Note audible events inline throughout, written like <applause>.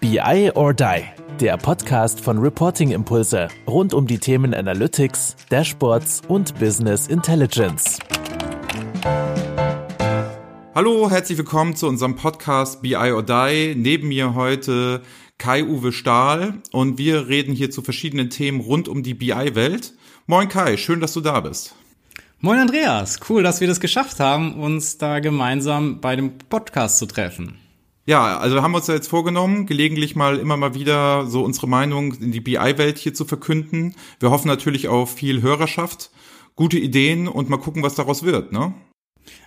BI or Die, der Podcast von Reporting Impulse rund um die Themen Analytics, Dashboards und Business Intelligence. Hallo, herzlich willkommen zu unserem Podcast BI or Die. Neben mir heute Kai-Uwe Stahl und wir reden hier zu verschiedenen Themen rund um die BI-Welt. Moin Kai, schön, dass du da bist. Moin Andreas, cool, dass wir das geschafft haben, uns da gemeinsam bei dem Podcast zu treffen. Ja, also haben wir uns ja jetzt vorgenommen, gelegentlich mal immer mal wieder so unsere Meinung in die BI-Welt hier zu verkünden. Wir hoffen natürlich auf viel Hörerschaft, gute Ideen und mal gucken, was daraus wird, ne?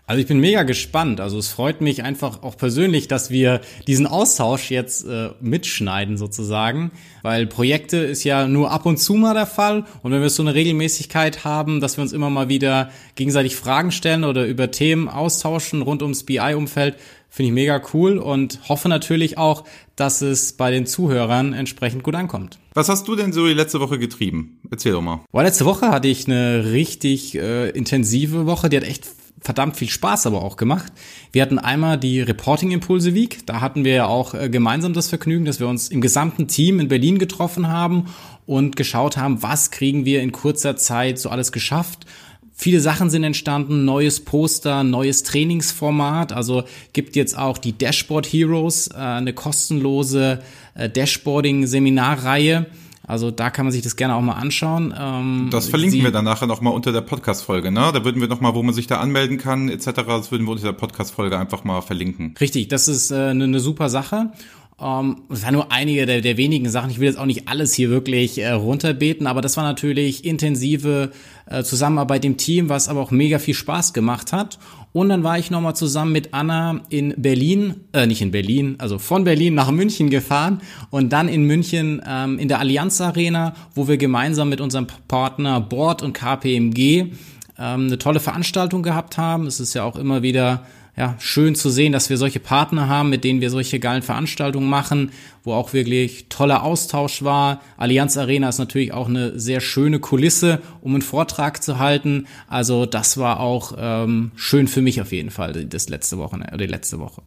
Also ich bin mega gespannt. Also es freut mich einfach auch persönlich, dass wir diesen Austausch jetzt äh, mitschneiden sozusagen, weil Projekte ist ja nur ab und zu mal der Fall und wenn wir so eine Regelmäßigkeit haben, dass wir uns immer mal wieder gegenseitig Fragen stellen oder über Themen austauschen rund ums BI-Umfeld, finde ich mega cool und hoffe natürlich auch, dass es bei den Zuhörern entsprechend gut ankommt. Was hast du denn so die letzte Woche getrieben? Erzähl doch mal. Boah, letzte Woche hatte ich eine richtig äh, intensive Woche, die hat echt verdammt viel Spaß aber auch gemacht. Wir hatten einmal die Reporting Impulse Week. Da hatten wir ja auch äh, gemeinsam das Vergnügen, dass wir uns im gesamten Team in Berlin getroffen haben und geschaut haben, was kriegen wir in kurzer Zeit so alles geschafft. Viele Sachen sind entstanden, neues Poster, neues Trainingsformat. Also gibt jetzt auch die Dashboard Heroes, äh, eine kostenlose äh, Dashboarding-Seminarreihe also da kann man sich das gerne auch mal anschauen. Ähm, das verlinken Sie wir dann nachher nochmal unter der Podcast-Folge, ne? Da würden wir nochmal, wo man sich da anmelden kann, etc., das würden wir unter der Podcast-Folge einfach mal verlinken. Richtig, das ist äh, eine, eine super Sache. Um, ähm, das waren nur einige der, der wenigen Sachen. Ich will jetzt auch nicht alles hier wirklich äh, runterbeten, aber das war natürlich intensive äh, Zusammenarbeit im Team, was aber auch mega viel Spaß gemacht hat. Und dann war ich nochmal zusammen mit Anna in Berlin, äh, nicht in Berlin, also von Berlin nach München gefahren und dann in München ähm, in der Allianz Arena, wo wir gemeinsam mit unserem Partner Board und KPMG ähm, eine tolle Veranstaltung gehabt haben. Es ist ja auch immer wieder ja, schön zu sehen, dass wir solche Partner haben, mit denen wir solche geilen Veranstaltungen machen, wo auch wirklich toller Austausch war. Allianz Arena ist natürlich auch eine sehr schöne Kulisse, um einen Vortrag zu halten. Also das war auch ähm, schön für mich auf jeden Fall, das letzte Woche, oder die letzte Woche.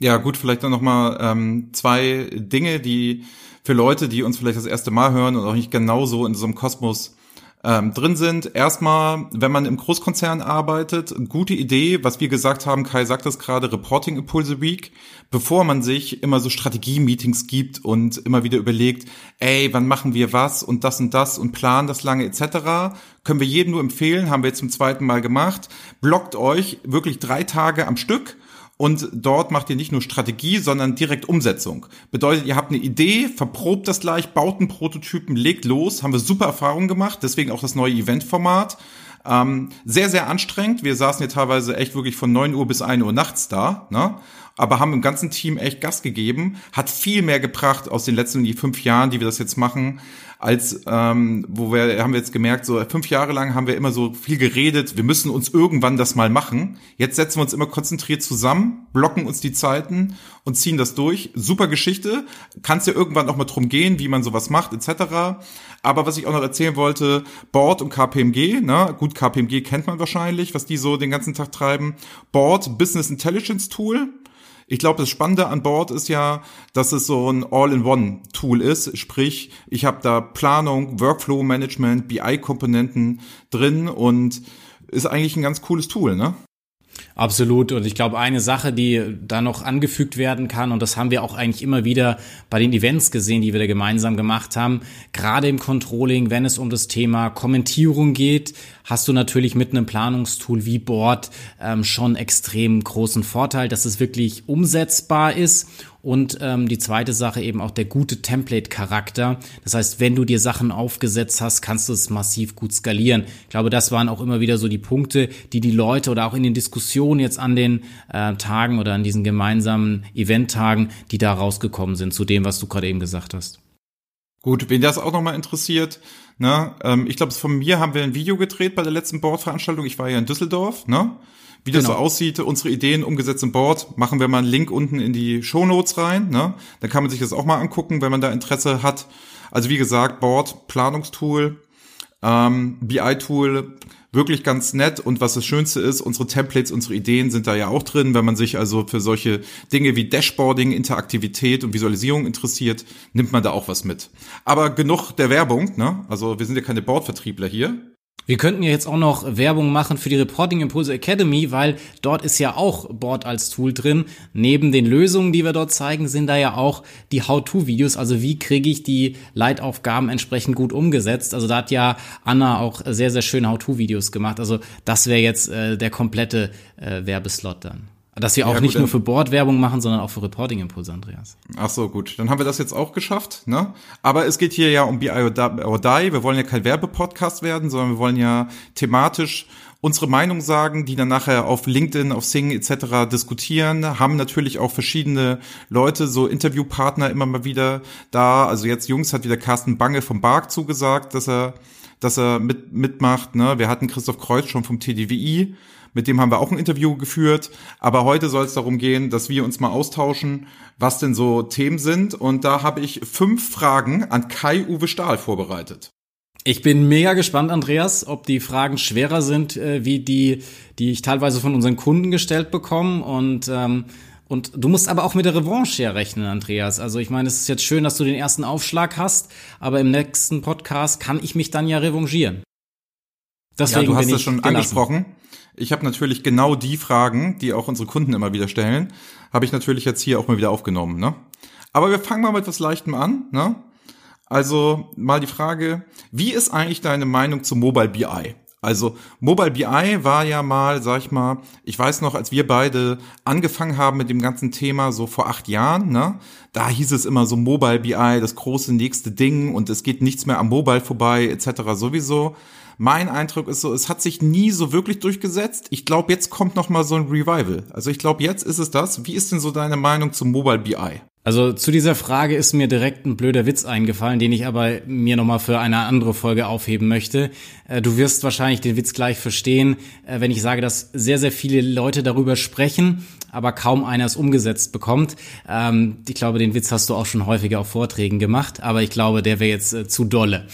Ja, gut, vielleicht dann nochmal ähm, zwei Dinge, die für Leute, die uns vielleicht das erste Mal hören und auch nicht genauso in so einem Kosmos ähm, drin sind. Erstmal, wenn man im Großkonzern arbeitet, gute Idee, was wir gesagt haben, Kai sagt das gerade, Reporting Impulse Week, bevor man sich immer so Strategie-Meetings gibt und immer wieder überlegt, ey, wann machen wir was und das und das und planen das lange etc., können wir jedem nur empfehlen, haben wir jetzt zum zweiten Mal gemacht, blockt euch wirklich drei Tage am Stück und dort macht ihr nicht nur Strategie, sondern direkt Umsetzung. Bedeutet, ihr habt eine Idee, verprobt das gleich, baut einen Prototypen, legt los, haben wir super Erfahrungen gemacht, deswegen auch das neue Eventformat. Ähm, sehr, sehr anstrengend. Wir saßen hier teilweise echt wirklich von neun Uhr bis ein Uhr nachts da, ne? aber haben im ganzen Team echt Gas gegeben. Hat viel mehr gebracht aus den letzten fünf Jahren, die wir das jetzt machen, als ähm, wo wir haben wir jetzt gemerkt, so fünf Jahre lang haben wir immer so viel geredet, wir müssen uns irgendwann das mal machen. Jetzt setzen wir uns immer konzentriert zusammen, blocken uns die Zeiten und ziehen das durch. Super Geschichte. Kann es ja irgendwann auch mal drum gehen, wie man sowas macht, etc. Aber was ich auch noch erzählen wollte, Board und KPMG, ne? gut, KPMG kennt man wahrscheinlich, was die so den ganzen Tag treiben. Board, Business Intelligence Tool, ich glaube, das Spannende an Bord ist ja, dass es so ein All-in-One-Tool ist. Sprich, ich habe da Planung, Workflow-Management, BI-Komponenten drin und ist eigentlich ein ganz cooles Tool, ne? Absolut. Und ich glaube, eine Sache, die da noch angefügt werden kann, und das haben wir auch eigentlich immer wieder bei den Events gesehen, die wir da gemeinsam gemacht haben, gerade im Controlling, wenn es um das Thema Kommentierung geht, hast du natürlich mit einem Planungstool wie Board ähm, schon extrem großen Vorteil, dass es wirklich umsetzbar ist und ähm, die zweite Sache eben auch der gute Template-Charakter. Das heißt, wenn du dir Sachen aufgesetzt hast, kannst du es massiv gut skalieren. Ich glaube, das waren auch immer wieder so die Punkte, die die Leute oder auch in den Diskussionen jetzt an den äh, Tagen oder an diesen gemeinsamen Eventtagen, die da rausgekommen sind, zu dem, was du gerade eben gesagt hast. Gut, wen das auch nochmal interessiert, ne, ähm, ich glaube, von mir haben wir ein Video gedreht bei der letzten Boardveranstaltung. Ich war ja in Düsseldorf, ne? Wie das genau. so aussieht, unsere Ideen umgesetzt im Board, machen wir mal einen Link unten in die Show Notes rein. Ne? Dann kann man sich das auch mal angucken, wenn man da Interesse hat. Also wie gesagt, Board, Planungstool, ähm, BI-Tool, wirklich ganz nett und was das Schönste ist, unsere Templates, unsere Ideen sind da ja auch drin. Wenn man sich also für solche Dinge wie Dashboarding, Interaktivität und Visualisierung interessiert, nimmt man da auch was mit. Aber genug der Werbung, ne? Also wir sind ja keine Bordvertriebler hier. Wir könnten ja jetzt auch noch Werbung machen für die Reporting Impulse Academy, weil dort ist ja auch Board als Tool drin. Neben den Lösungen, die wir dort zeigen, sind da ja auch die How-to-Videos. Also wie kriege ich die Leitaufgaben entsprechend gut umgesetzt? Also da hat ja Anna auch sehr, sehr schöne How-to-Videos gemacht. Also das wäre jetzt äh, der komplette äh, Werbeslot dann. Dass wir auch ja, nicht nur für Bordwerbung machen, sondern auch für Reporting-Impulse, Andreas. Ach so, gut. Dann haben wir das jetzt auch geschafft, ne? Aber es geht hier ja um BI or Die. Wir wollen ja kein Werbepodcast werden, sondern wir wollen ja thematisch unsere Meinung sagen, die dann nachher auf LinkedIn, auf Sing etc. diskutieren, haben natürlich auch verschiedene Leute, so Interviewpartner immer mal wieder da. Also jetzt Jungs hat wieder Carsten Bange vom Bark zugesagt, dass er dass er mit, mitmacht. Ne? Wir hatten Christoph Kreuz schon vom TDWI mit dem haben wir auch ein Interview geführt. Aber heute soll es darum gehen, dass wir uns mal austauschen, was denn so Themen sind. Und da habe ich fünf Fragen an Kai-Uwe Stahl vorbereitet. Ich bin mega gespannt, Andreas, ob die Fragen schwerer sind, äh, wie die, die ich teilweise von unseren Kunden gestellt bekomme. Und ähm, und du musst aber auch mit der Revanche ja rechnen, Andreas. Also ich meine, es ist jetzt schön, dass du den ersten Aufschlag hast, aber im nächsten Podcast kann ich mich dann ja revanchieren. Deswegen ja, du hast es schon gelassen. angesprochen. Ich habe natürlich genau die Fragen, die auch unsere Kunden immer wieder stellen, habe ich natürlich jetzt hier auch mal wieder aufgenommen. Ne? Aber wir fangen mal mit etwas Leichtem an. Ne? Also mal die Frage, wie ist eigentlich deine Meinung zu Mobile BI? Also Mobile BI war ja mal, sag ich mal, ich weiß noch, als wir beide angefangen haben mit dem ganzen Thema so vor acht Jahren, ne, da hieß es immer so Mobile BI, das große nächste Ding und es geht nichts mehr am Mobile vorbei etc. sowieso. Mein Eindruck ist so, es hat sich nie so wirklich durchgesetzt. Ich glaube, jetzt kommt noch mal so ein Revival. Also ich glaube, jetzt ist es das. Wie ist denn so deine Meinung zum Mobile BI? Also zu dieser Frage ist mir direkt ein blöder Witz eingefallen, den ich aber mir nochmal für eine andere Folge aufheben möchte. Äh, du wirst wahrscheinlich den Witz gleich verstehen, äh, wenn ich sage, dass sehr, sehr viele Leute darüber sprechen, aber kaum einer es umgesetzt bekommt. Ähm, ich glaube, den Witz hast du auch schon häufiger auf Vorträgen gemacht, aber ich glaube, der wäre jetzt äh, zu dolle.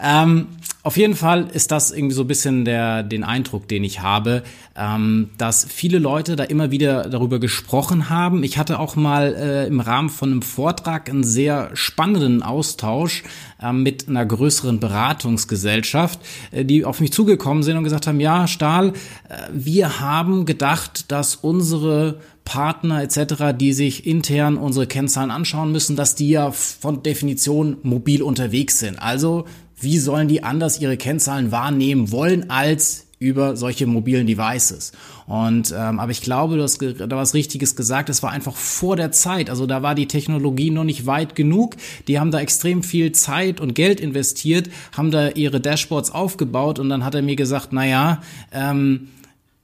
Ähm, auf jeden Fall ist das irgendwie so ein bisschen der, den Eindruck, den ich habe, ähm, dass viele Leute da immer wieder darüber gesprochen haben. Ich hatte auch mal äh, im Rahmen von einem Vortrag einen sehr spannenden Austausch äh, mit einer größeren Beratungsgesellschaft, äh, die auf mich zugekommen sind und gesagt haben, ja, Stahl, äh, wir haben gedacht, dass unsere Partner etc., die sich intern unsere Kennzahlen anschauen müssen, dass die ja von Definition mobil unterwegs sind. Also wie sollen die anders ihre Kennzahlen wahrnehmen wollen als über solche mobilen Devices. Und ähm, aber ich glaube, du hast da was Richtiges gesagt. Es war einfach vor der Zeit. Also da war die Technologie noch nicht weit genug. Die haben da extrem viel Zeit und Geld investiert, haben da ihre Dashboards aufgebaut und dann hat er mir gesagt, na ja, ähm,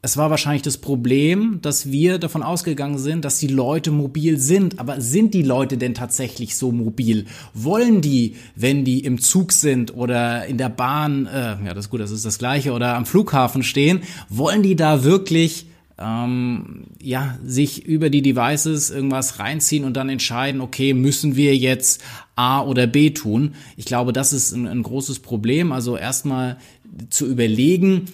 es war wahrscheinlich das Problem, dass wir davon ausgegangen sind, dass die Leute mobil sind. Aber sind die Leute denn tatsächlich so mobil? Wollen die, wenn die im Zug sind oder in der Bahn, äh, ja, das ist gut, das ist das Gleiche, oder am Flughafen stehen, wollen die da wirklich ähm, ja, sich über die Devices irgendwas reinziehen und dann entscheiden, okay, müssen wir jetzt A oder B tun? Ich glaube, das ist ein, ein großes Problem. Also erstmal zu überlegen,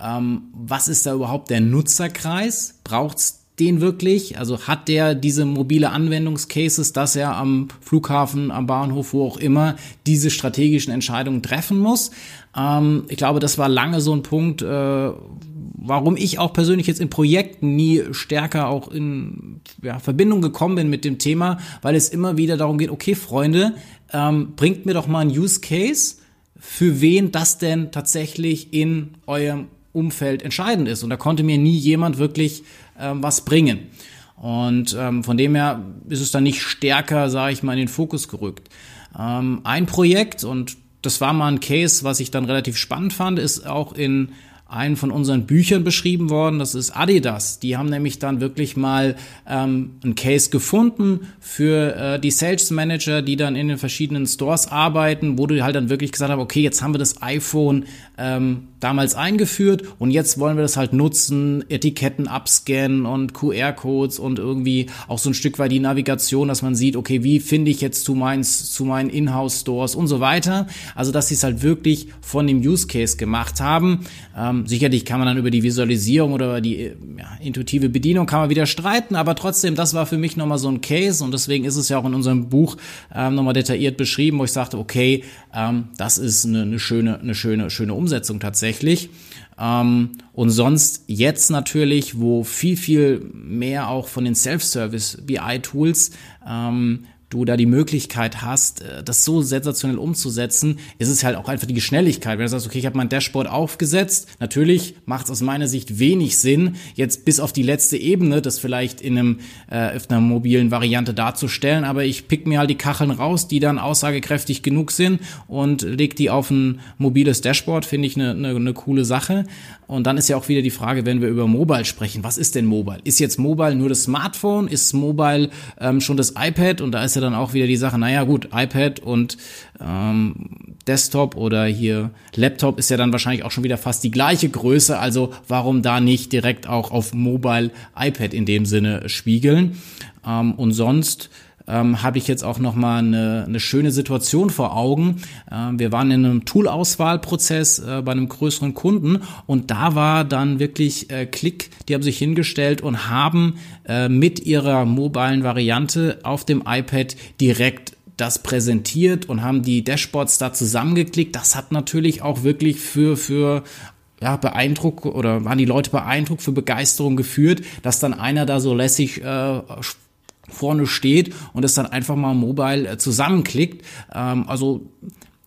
ähm, was ist da überhaupt der Nutzerkreis? Braucht's den wirklich? Also hat der diese mobile Anwendungscases, dass er am Flughafen, am Bahnhof, wo auch immer diese strategischen Entscheidungen treffen muss? Ähm, ich glaube, das war lange so ein Punkt, äh, warum ich auch persönlich jetzt in Projekten nie stärker auch in ja, Verbindung gekommen bin mit dem Thema, weil es immer wieder darum geht, okay, Freunde, ähm, bringt mir doch mal ein Use Case, für wen das denn tatsächlich in eurem Umfeld entscheidend ist. Und da konnte mir nie jemand wirklich ähm, was bringen. Und ähm, von dem her ist es dann nicht stärker, sage ich mal, in den Fokus gerückt. Ähm, ein Projekt, und das war mal ein Case, was ich dann relativ spannend fand, ist auch in einen von unseren Büchern beschrieben worden. Das ist Adidas. Die haben nämlich dann wirklich mal ähm, einen Case gefunden für äh, die Sales Manager, die dann in den verschiedenen Stores arbeiten, wo du halt dann wirklich gesagt hast, okay, jetzt haben wir das iPhone ähm, damals eingeführt und jetzt wollen wir das halt nutzen, Etiketten abscannen und QR-Codes und irgendwie auch so ein Stück weit die Navigation, dass man sieht, okay, wie finde ich jetzt zu, meins, zu meinen Inhouse-Stores und so weiter. Also, dass sie es halt wirklich von dem Use Case gemacht haben. Ähm, sicherlich kann man dann über die Visualisierung oder die ja, intuitive Bedienung kann man wieder streiten, aber trotzdem, das war für mich nochmal so ein Case und deswegen ist es ja auch in unserem Buch ähm, nochmal detailliert beschrieben, wo ich sagte, okay, ähm, das ist eine, eine schöne, eine schöne, schöne Umsetzung tatsächlich. Ähm, und sonst jetzt natürlich, wo viel, viel mehr auch von den Self-Service BI-Tools ähm, du da die Möglichkeit hast, äh, das so sensationell umzusetzen, ist es halt auch einfach die Geschnelligkeit. Wenn du sagst, okay, ich habe mein Dashboard aufgesetzt, natürlich macht es aus meiner Sicht wenig Sinn, jetzt bis auf die letzte Ebene, das vielleicht in einem äh, auf einer mobilen Variante darzustellen, aber ich pick mir halt die Kacheln raus, die dann aussagekräftig genug sind und leg die auf ein mobiles Dashboard, finde ich eine, eine, eine coole Sache. Und dann ist ja auch wieder die Frage, wenn wir über Mobile sprechen, was ist denn Mobile? Ist jetzt Mobile nur das Smartphone? Ist Mobile ähm, schon das iPad? Und da ist ja dann auch wieder die Sache, naja gut, iPad und ähm, Desktop oder hier Laptop ist ja dann wahrscheinlich auch schon wieder fast die gleiche Größe. Also warum da nicht direkt auch auf Mobile iPad in dem Sinne spiegeln? Ähm, und sonst ähm, habe ich jetzt auch noch mal eine, eine schöne Situation vor Augen. Ähm, wir waren in einem Tool-Auswahlprozess äh, bei einem größeren Kunden und da war dann wirklich äh, Klick, die haben sich hingestellt und haben äh, mit ihrer mobilen Variante auf dem iPad direkt das präsentiert und haben die Dashboards da zusammengeklickt. Das hat natürlich auch wirklich für, für ja, beeindruckt oder waren die Leute beeindruckt, für Begeisterung geführt, dass dann einer da so lässig äh, vorne steht und es dann einfach mal mobile äh, zusammenklickt. Ähm, also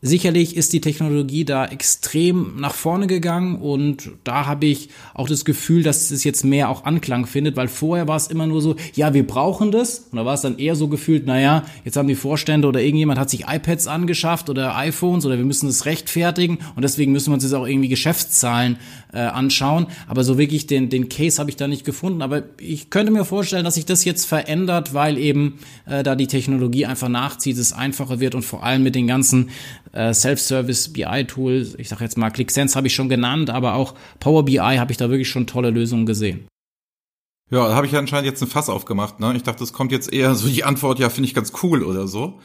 Sicherlich ist die Technologie da extrem nach vorne gegangen und da habe ich auch das Gefühl, dass es jetzt mehr auch Anklang findet, weil vorher war es immer nur so, ja, wir brauchen das. Und da war es dann eher so gefühlt, naja, jetzt haben die Vorstände oder irgendjemand hat sich iPads angeschafft oder iPhones oder wir müssen es rechtfertigen und deswegen müssen wir uns jetzt auch irgendwie Geschäftszahlen äh, anschauen, aber so wirklich den, den Case habe ich da nicht gefunden, aber ich könnte mir vorstellen, dass sich das jetzt verändert, weil eben äh, da die Technologie einfach nachzieht, es einfacher wird und vor allem mit den ganzen äh, Self-Service BI-Tool, ich sage jetzt mal ClickSense habe ich schon genannt, aber auch Power BI habe ich da wirklich schon tolle Lösungen gesehen. Ja, da habe ich ja anscheinend jetzt ein Fass aufgemacht. Ne? Ich dachte, es kommt jetzt eher so die Antwort, ja, finde ich ganz cool oder so.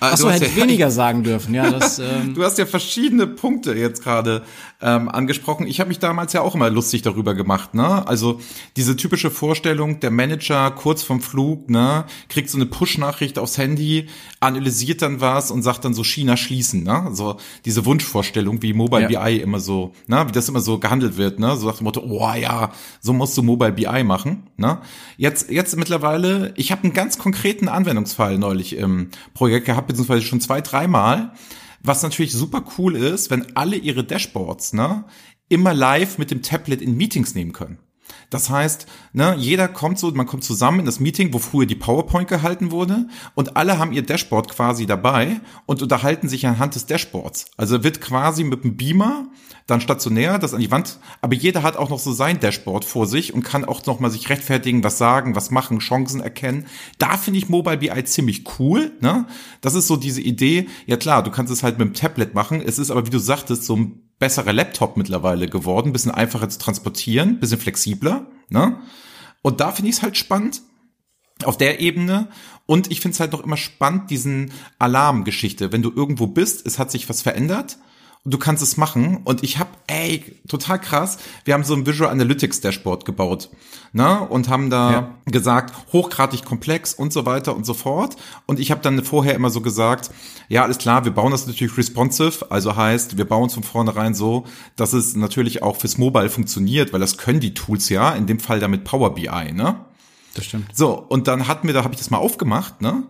Achso, hätte ja, ich weniger sagen dürfen. Ja, das, <laughs> ähm du hast ja verschiedene Punkte jetzt gerade ähm, angesprochen. Ich habe mich damals ja auch immer lustig darüber gemacht. Ne? Also diese typische Vorstellung, der Manager kurz vom Flug ne, kriegt so eine Push-Nachricht aufs Handy, analysiert dann was und sagt dann so China schließen. Ne? So diese Wunschvorstellung, wie Mobile ja. BI immer so, ne? wie das immer so gehandelt wird. Ne? So nach dem Motto, oh ja, so musst du Mobile BI machen. Ne? Jetzt, jetzt mittlerweile, ich habe einen ganz konkreten Anwendungsfall neulich im Projekt gehabt, beziehungsweise schon zwei, dreimal. Was natürlich super cool ist, wenn alle ihre Dashboards ne, immer live mit dem Tablet in Meetings nehmen können. Das heißt, ne, jeder kommt so, man kommt zusammen in das Meeting, wo früher die PowerPoint gehalten wurde und alle haben ihr Dashboard quasi dabei und unterhalten sich anhand des Dashboards. Also wird quasi mit dem Beamer dann stationär das an die Wand, aber jeder hat auch noch so sein Dashboard vor sich und kann auch noch mal sich rechtfertigen, was sagen, was machen, Chancen erkennen. Da finde ich Mobile BI ziemlich cool, ne? Das ist so diese Idee, ja klar, du kannst es halt mit dem Tablet machen, es ist aber wie du sagtest so ein besserer Laptop mittlerweile geworden, bisschen einfacher zu transportieren, bisschen flexibler. Ne? Und da finde ich es halt spannend auf der Ebene. Und ich finde es halt noch immer spannend, diesen Alarmgeschichte. Wenn du irgendwo bist, es hat sich was verändert du kannst es machen. Und ich habe, ey, total krass, wir haben so ein Visual Analytics Dashboard gebaut, ne? Und haben da ja. gesagt, hochgradig komplex und so weiter und so fort. Und ich habe dann vorher immer so gesagt, ja, alles klar, wir bauen das natürlich responsive, also heißt, wir bauen es von vornherein so, dass es natürlich auch fürs Mobile funktioniert, weil das können die Tools ja, in dem Fall damit Power BI, ne? Das stimmt. So, und dann hatten wir, da habe ich das mal aufgemacht, ne?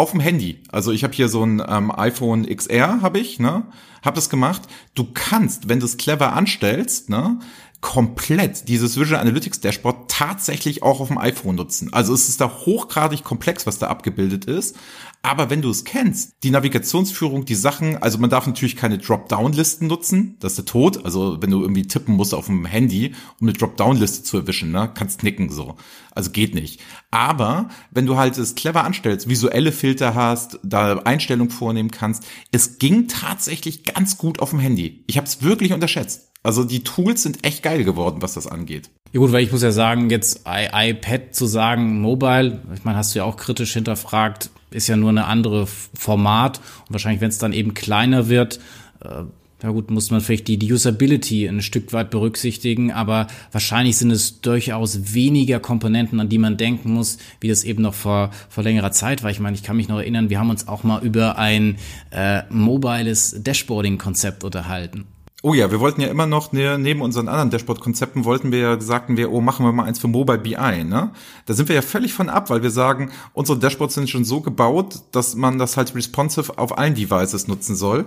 Auf dem Handy. Also ich habe hier so ein ähm, iPhone XR, habe ich, ne? Hab das gemacht. Du kannst, wenn du es clever anstellst, ne, komplett dieses Visual Analytics Dashboard tatsächlich auch auf dem iPhone nutzen. Also es ist da hochgradig komplex, was da abgebildet ist. Aber wenn du es kennst, die Navigationsführung, die Sachen, also man darf natürlich keine Dropdown-Listen nutzen, das ist der Tod. Also wenn du irgendwie tippen musst auf dem Handy, um eine Dropdown-Liste zu erwischen, ne, kannst nicken so. Also geht nicht. Aber wenn du halt es clever anstellst, visuelle Filter hast, da Einstellungen vornehmen kannst, es ging tatsächlich ganz gut auf dem Handy. Ich habe es wirklich unterschätzt. Also die Tools sind echt geil geworden, was das angeht. Ja gut, weil ich muss ja sagen, jetzt I iPad zu sagen, Mobile, ich meine, hast du ja auch kritisch hinterfragt, ist ja nur eine andere Format und wahrscheinlich, wenn es dann eben kleiner wird, äh, ja gut, muss man vielleicht die, die Usability ein Stück weit berücksichtigen, aber wahrscheinlich sind es durchaus weniger Komponenten, an die man denken muss, wie das eben noch vor, vor längerer Zeit war. Ich meine, ich kann mich noch erinnern, wir haben uns auch mal über ein äh, mobiles Dashboarding-Konzept unterhalten. Oh ja, wir wollten ja immer noch, ne, neben unseren anderen Dashboard-Konzepten wollten wir ja, sagten wir, oh, machen wir mal eins für Mobile BI, ne? Da sind wir ja völlig von ab, weil wir sagen, unsere Dashboards sind schon so gebaut, dass man das halt responsive auf allen Devices nutzen soll.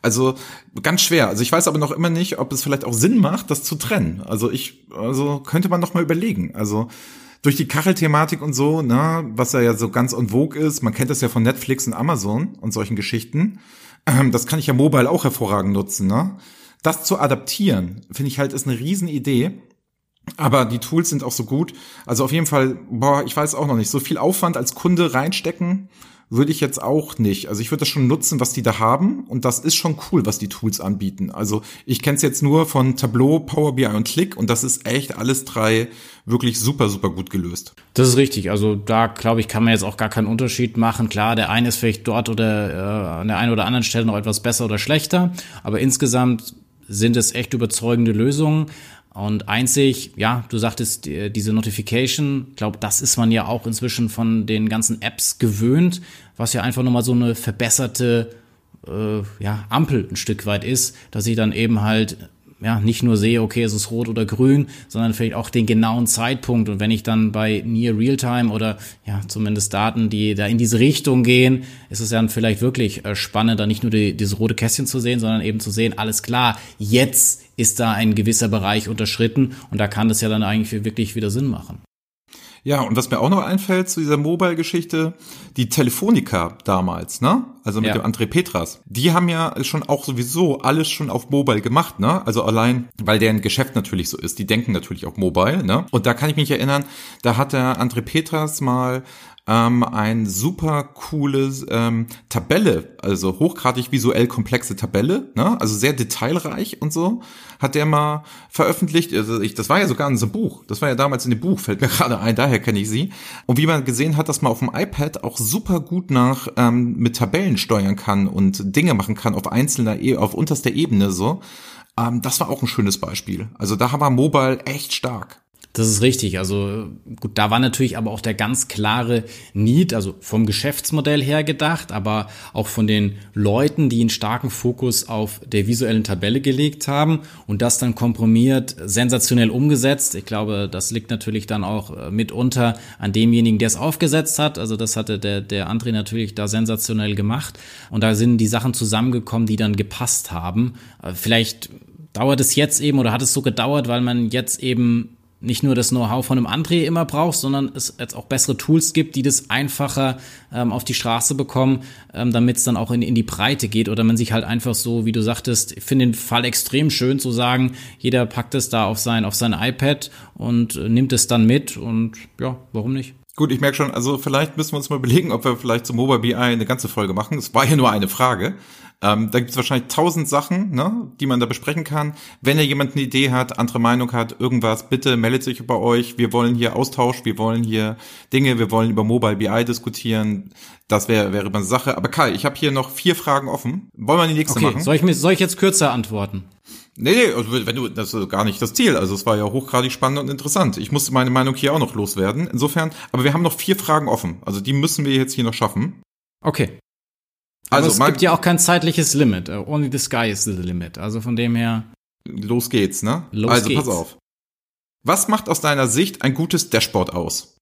Also ganz schwer. Also ich weiß aber noch immer nicht, ob es vielleicht auch Sinn macht, das zu trennen. Also ich, also könnte man noch mal überlegen. Also durch die Kachelthematik und so, ne, was ja, ja so ganz en vogue ist, man kennt das ja von Netflix und Amazon und solchen Geschichten. <clears throat> Das kann ich ja mobile auch hervorragend nutzen, ne? Das zu adaptieren, finde ich halt, ist eine Riesenidee. Aber die Tools sind auch so gut. Also auf jeden Fall, boah, ich weiß auch noch nicht, so viel Aufwand als Kunde reinstecken würde ich jetzt auch nicht. Also ich würde das schon nutzen, was die da haben. Und das ist schon cool, was die Tools anbieten. Also ich kenne es jetzt nur von Tableau, Power BI und Click. Und das ist echt alles drei wirklich super, super gut gelöst. Das ist richtig. Also da, glaube ich, kann man jetzt auch gar keinen Unterschied machen. Klar, der eine ist vielleicht dort oder äh, an der einen oder anderen Stelle noch etwas besser oder schlechter. Aber insgesamt sind es echt überzeugende Lösungen. Und einzig, ja, du sagtest, diese Notification, glaube, das ist man ja auch inzwischen von den ganzen Apps gewöhnt, was ja einfach nochmal so eine verbesserte äh, ja, Ampel ein Stück weit ist, dass ich dann eben halt ja, nicht nur sehe, okay, es ist rot oder grün, sondern vielleicht auch den genauen Zeitpunkt. Und wenn ich dann bei Near Realtime oder ja, zumindest Daten, die da in diese Richtung gehen, ist es dann vielleicht wirklich äh, spannend, da nicht nur die, dieses rote Kästchen zu sehen, sondern eben zu sehen, alles klar, jetzt ist da ein gewisser Bereich unterschritten und da kann das ja dann eigentlich wirklich wieder Sinn machen. Ja, und was mir auch noch einfällt zu dieser Mobile-Geschichte, die Telefonica damals, ne? Also mit ja. dem André Petras. Die haben ja schon auch sowieso alles schon auf Mobile gemacht, ne? Also allein, weil deren Geschäft natürlich so ist. Die denken natürlich auch Mobile, ne? Und da kann ich mich erinnern, da hat der André Petras mal ähm, ein super cooles ähm, Tabelle, also hochgradig visuell komplexe Tabelle, ne? also sehr detailreich und so, hat der mal veröffentlicht. Also ich, das war ja sogar in so einem Buch. Das war ja damals in dem Buch, fällt mir <laughs> gerade ein, daher kenne ich sie. Und wie man gesehen hat, dass man auf dem iPad auch super gut nach ähm, mit Tabellen steuern kann und Dinge machen kann auf einzelner, e auf unterster Ebene so. Ähm, das war auch ein schönes Beispiel. Also da war Mobile echt stark. Das ist richtig. Also gut, da war natürlich aber auch der ganz klare Need, also vom Geschäftsmodell her gedacht, aber auch von den Leuten, die einen starken Fokus auf der visuellen Tabelle gelegt haben und das dann komprimiert, sensationell umgesetzt. Ich glaube, das liegt natürlich dann auch äh, mitunter an demjenigen, der es aufgesetzt hat. Also das hatte der, der André natürlich da sensationell gemacht. Und da sind die Sachen zusammengekommen, die dann gepasst haben. Äh, vielleicht dauert es jetzt eben oder hat es so gedauert, weil man jetzt eben nicht nur das Know-how von einem André immer brauchst, sondern es jetzt auch bessere Tools gibt, die das einfacher ähm, auf die Straße bekommen, ähm, damit es dann auch in, in die Breite geht oder man sich halt einfach so, wie du sagtest, ich finde den Fall extrem schön zu sagen, jeder packt es da auf sein, auf sein iPad und äh, nimmt es dann mit und ja, warum nicht? Gut, ich merke schon, also vielleicht müssen wir uns mal überlegen, ob wir vielleicht zum Mobile BI eine ganze Folge machen. Es war ja nur eine Frage. Ähm, da gibt es wahrscheinlich tausend Sachen, ne, die man da besprechen kann. Wenn ihr jemand eine Idee hat, andere Meinung hat, irgendwas, bitte meldet sich bei euch. Wir wollen hier Austausch, wir wollen hier Dinge, wir wollen über Mobile BI diskutieren. Das wäre wäre eine Sache. Aber Kai, ich habe hier noch vier Fragen offen. Wollen wir die nächste okay, machen? Soll ich, mir, soll ich jetzt kürzer antworten? Nee, nee, also wenn du, das ist gar nicht das Ziel. Also es war ja hochgradig spannend und interessant. Ich musste meine Meinung hier auch noch loswerden. Insofern, aber wir haben noch vier Fragen offen. Also die müssen wir jetzt hier noch schaffen. Okay. Also es gibt ja auch kein zeitliches Limit. Uh, only the sky is the limit. Also von dem her. Los geht's, ne? Los also geht's. pass auf. Was macht aus deiner Sicht ein gutes Dashboard aus?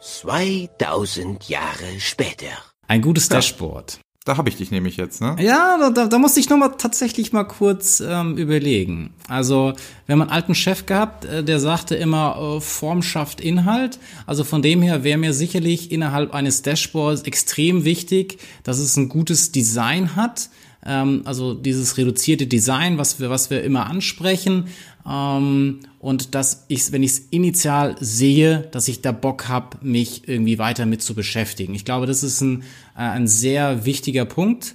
2000 Jahre später. Ein gutes Dashboard. Da habe ich dich nämlich jetzt, ne? Ja, da, da, da musste ich nochmal tatsächlich mal kurz ähm, überlegen. Also, wir haben einen alten Chef gehabt, äh, der sagte immer, äh, Form schafft Inhalt. Also von dem her wäre mir sicherlich innerhalb eines Dashboards extrem wichtig, dass es ein gutes Design hat. Ähm, also dieses reduzierte Design, was wir, was wir immer ansprechen. Ähm, und dass ich, wenn ich es initial sehe, dass ich da Bock habe, mich irgendwie weiter mit zu beschäftigen. Ich glaube, das ist ein, äh, ein sehr wichtiger Punkt.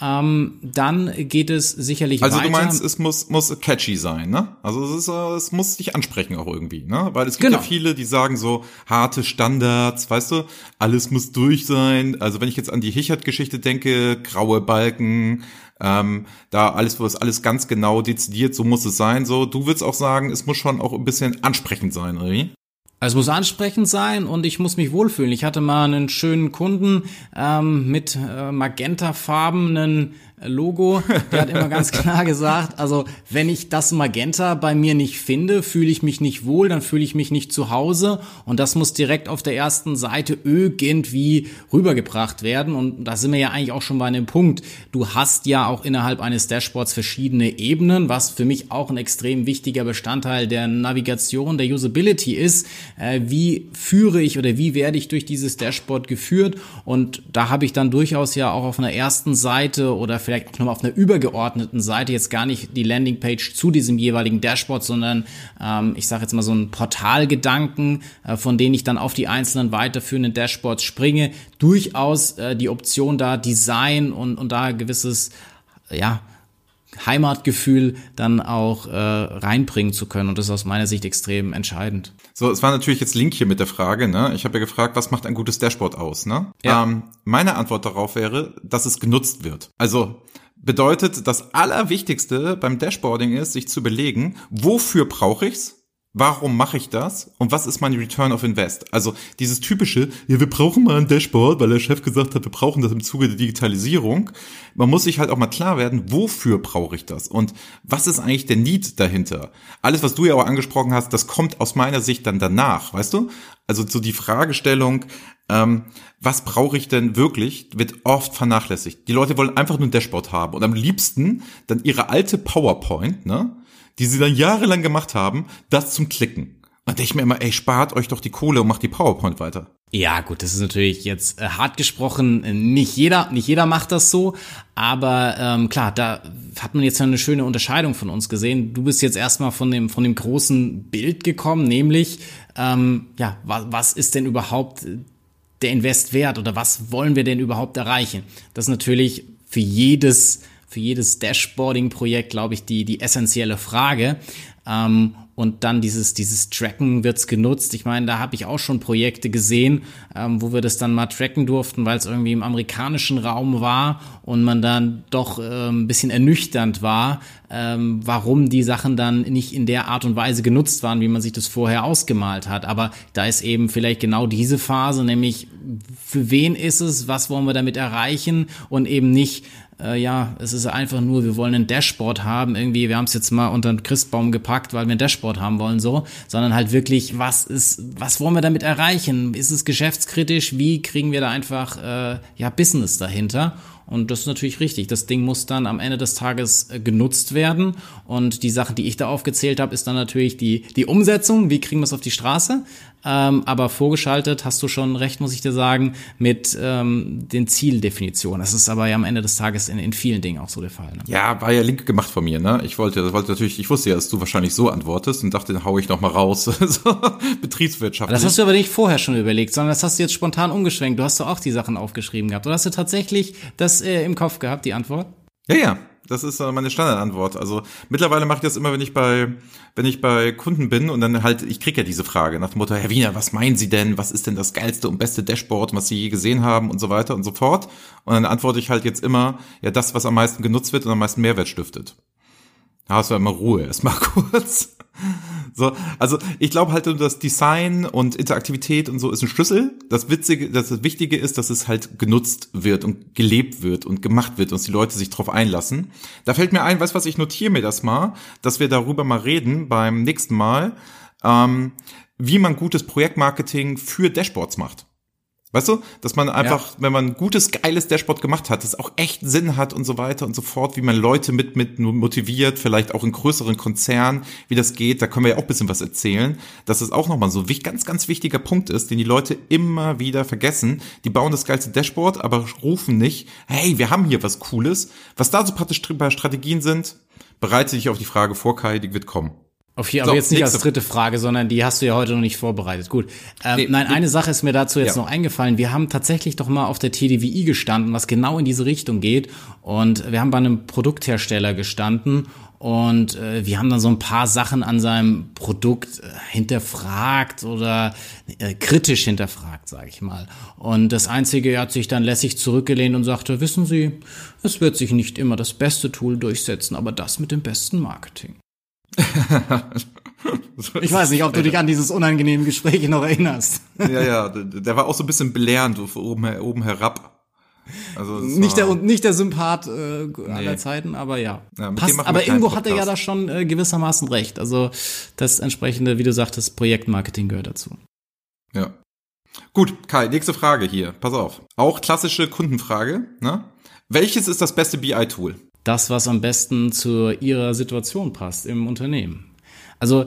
Ähm, dann geht es sicherlich also weiter. Also du meinst, es muss, muss catchy sein, ne? Also es, ist, äh, es muss dich ansprechen auch irgendwie, ne? Weil es gibt Genau. ja viele, die sagen so harte Standards, weißt du, alles muss durch sein. Also wenn ich jetzt an die Hichert-Geschichte denke, graue Balken, ähm, da alles, wo es alles ganz genau dezidiert, so muss es sein. So, du würdest auch sagen, es muss schon auch ein bisschen ansprechend sein, oder wie? Es muss ansprechend sein und ich muss mich wohlfühlen. Ich hatte mal einen schönen Kunden ähm, mit äh, magentafarbenen Logo. Der hat immer ganz klar gesagt, also wenn ich das Magenta bei mir nicht finde, fühle ich mich nicht wohl, dann fühle ich mich nicht zu Hause und das muss direkt auf der ersten Seite irgendwie rübergebracht werden und da sind wir ja eigentlich auch schon bei einem Punkt. Du hast ja auch innerhalb eines Dashboards verschiedene Ebenen, was für mich auch ein extrem wichtiger Bestandteil der Navigation, der Usability ist. Äh, wie führe ich oder wie werde ich durch dieses Dashboard geführt und da habe ich dann durchaus ja auch auf einer ersten Seite oder vielleicht auch nochmal auf einer übergeordneten Seite jetzt gar nicht die Landingpage zu diesem jeweiligen Dashboard, sondern ähm, ich sage jetzt mal so einen Portalgedanken, äh, von denen ich dann auf die einzelnen weiterführenden Dashboards springe, durchaus äh, die Option da Design und, und da gewisses, ja, Heimatgefühl dann auch äh, reinbringen zu können. Und das ist aus meiner Sicht extrem entscheidend. So, es war natürlich jetzt Link hier mit der Frage, ne? Ich habe ja gefragt, was macht ein gutes Dashboard aus, ne? Ja. Ähm, meine Antwort darauf wäre, dass es genutzt wird. Also bedeutet, das Allerwichtigste beim Dashboarding ist, sich zu überlegen, wofür brauche ich's? Warum mache ich das? Und was ist mein Return of Invest? Also dieses typische, ja, wir brauchen mal ein Dashboard, weil der Chef gesagt hat, wir brauchen das im Zuge der Digitalisierung. Man muss sich halt auch mal klar werden, wofür brauche ich das? Und was ist eigentlich der Need dahinter? Alles, was du ja auch angesprochen hast, das kommt aus meiner Sicht dann danach, weißt du? Also so die Fragestellung, ähm, was brauche ich denn wirklich, wird oft vernachlässigt. Die Leute wollen einfach nur ein Dashboard haben und am liebsten dann ihre alte PowerPoint, ne? Die sie dann jahrelang gemacht haben, das zum Klicken. Und ich mir immer, ey, spart euch doch die Kohle und macht die PowerPoint weiter. Ja, gut, das ist natürlich jetzt äh, hart gesprochen. äh, Nicht jeder, nicht jeder macht das so, aber ähm, klar, da hat man jetzt eine schöne Unterscheidung von uns gesehen. Du bist jetzt erstmal von dem von dem großen Bild gekommen, nämlich ähm, ja, was, was ist denn überhaupt äh, der Invest wert oder was wollen wir denn überhaupt erreichen? Das ist natürlich für jedes für jedes Dashboarding-Projekt, glaube ich, die die essentielle Frage. Ähm, und dann dieses, dieses Tracken wird's genutzt. Ich meine, da habe ich auch schon Projekte gesehen, ähm, wo wir das dann mal tracken durften, weil es irgendwie im amerikanischen Raum war und man dann doch ähm, ein bisschen ernüchternd war, ähm, warum die Sachen dann nicht in der Art und Weise genutzt waren, wie man sich das vorher ausgemalt hat. Aber da ist eben vielleicht genau diese Phase, nämlich für wen ist es, was wollen wir damit erreichen und eben nicht, äh, ja, es ist einfach nur, wir wollen ein Dashboard haben, irgendwie, wir haben es jetzt mal unter den Christbaum gepackt, weil wir ein Dashboard haben wollen, so, sondern halt wirklich, was ist, was wollen wir damit erreichen? Ist es geschäftskritisch? Wie kriegen wir da einfach, äh, ja, Business dahinter? Und das ist natürlich richtig. Das Ding muss dann am Ende des Tages äh, genutzt werden. Und die Sachen, die ich da aufgezählt habe, ist dann natürlich die, die Umsetzung. Wie kriegen wir es auf die Straße? Ähm, aber vorgeschaltet hast du schon recht, muss ich dir sagen, mit ähm, den Zieldefinitionen. Das ist aber ja am Ende des Tages in, in vielen Dingen auch so der Fall. Ne? Ja, war ja Link gemacht von mir, ne? Ich wollte, wollte natürlich, ich wusste ja, dass du wahrscheinlich so antwortest und dachte, dann hau ich noch mal raus. <laughs> so, Betriebswirtschaft. Das hast du aber nicht vorher schon überlegt, sondern das hast du jetzt spontan umgeschwenkt. Du hast doch auch die Sachen aufgeschrieben gehabt. Oder hast du tatsächlich das äh, im Kopf gehabt, die Antwort? Ja, ja. Das ist meine Standardantwort. Also mittlerweile mache ich das immer, wenn ich bei, wenn ich bei Kunden bin und dann halt, ich krieg ja diese Frage nach dem Motto, Herr Wiener, was meinen Sie denn? Was ist denn das geilste und beste Dashboard, was Sie je gesehen haben und so weiter und so fort? Und dann antworte ich halt jetzt immer, ja, das, was am meisten genutzt wird und am meisten Mehrwert stiftet. Da hast du immer Ruhe, erstmal <laughs> kurz. So, also ich glaube halt, das Design und Interaktivität und so ist ein Schlüssel. Das Witzige, das Wichtige ist, dass es halt genutzt wird und gelebt wird und gemacht wird und die Leute sich drauf einlassen. Da fällt mir ein, weißt was, ich notiere mir das mal, dass wir darüber mal reden beim nächsten Mal, ähm, wie man gutes Projektmarketing für Dashboards macht. Weißt du, dass man einfach, ja. wenn man ein gutes, geiles Dashboard gemacht hat, das auch echt Sinn hat und so weiter und so fort, wie man Leute mit, mit motiviert, vielleicht auch in größeren Konzernen, wie das geht, da können wir ja auch ein bisschen was erzählen, dass es auch nochmal so ein ganz, ganz wichtiger Punkt ist, den die Leute immer wieder vergessen. Die bauen das geilste Dashboard, aber rufen nicht, hey, wir haben hier was Cooles. Was da so praktisch bei Strategien sind, bereite dich auf die Frage vor, Kai, die wird kommen. Auf hier, aber So, jetzt nicht als dritte Frage, sondern die hast du ja heute noch nicht vorbereitet. Gut. Ähm, Nee, nein, nee. eine Sache ist mir dazu jetzt Ja. noch eingefallen. Wir haben tatsächlich doch mal auf der TDWI gestanden, was genau in diese Richtung geht. Und wir haben bei einem Produkthersteller gestanden und äh, wir haben dann so ein paar Sachen an seinem Produkt äh, hinterfragt oder äh, kritisch hinterfragt, sage ich mal. Und das Einzige, er hat sich dann lässig zurückgelehnt und sagte, wissen Sie, es wird sich nicht immer das beste Tool durchsetzen, aber das mit dem besten Marketing. <laughs> Ich weiß nicht, ob du dich an dieses unangenehme Gespräch noch erinnerst. Ja, ja, der, war auch so ein bisschen belehrend, so oben, oben herab. Also Nicht der, nicht der Sympath äh, aller Zeiten, aber ja. Ja, Passt, aber irgendwo hat er ja da schon äh, gewissermaßen recht. Also das entsprechende, wie du sagtest, Projektmarketing gehört dazu. ja. Gut, Kai, nächste Frage hier. Pass auf. Auch klassische Kundenfrage. Ne? Welches ist das beste BI-Tool? Das, was am besten zu ihrer Situation passt im Unternehmen. Also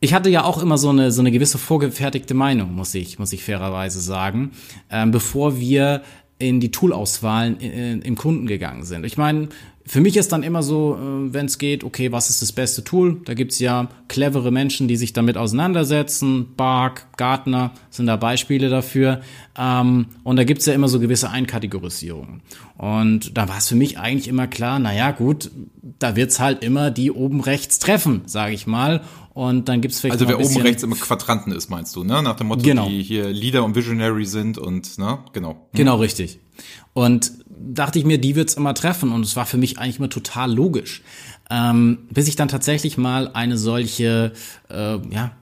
ich hatte ja auch immer so eine, so eine gewisse vorgefertigte Meinung, muss ich, muss ich fairerweise sagen, ähm, bevor wir in die Toolauswahlen äh, im Kunden gegangen sind. Ich meine, für mich ist dann immer so, äh, wenn es geht, okay, was ist das beste Tool? Da gibt's ja clevere Menschen, die sich damit auseinandersetzen. Bark, Gartner sind da Beispiele dafür. Ähm, und da gibt's ja immer so gewisse Einkategorisierungen. Und da war es für mich eigentlich immer klar, naja gut, da wird's halt immer die oben rechts treffen, sage ich mal. Und dann gibt's vielleicht Also wer oben rechts im Quadranten ist, meinst du, ne? Nach dem Motto, Genau. die hier Leader und Visionary sind und, ne? Genau. Genau, richtig. Und dachte ich mir, die wird's immer treffen. Und es war für mich eigentlich immer total logisch. Ähm, bis ich dann tatsächlich mal eine solche, äh, ja,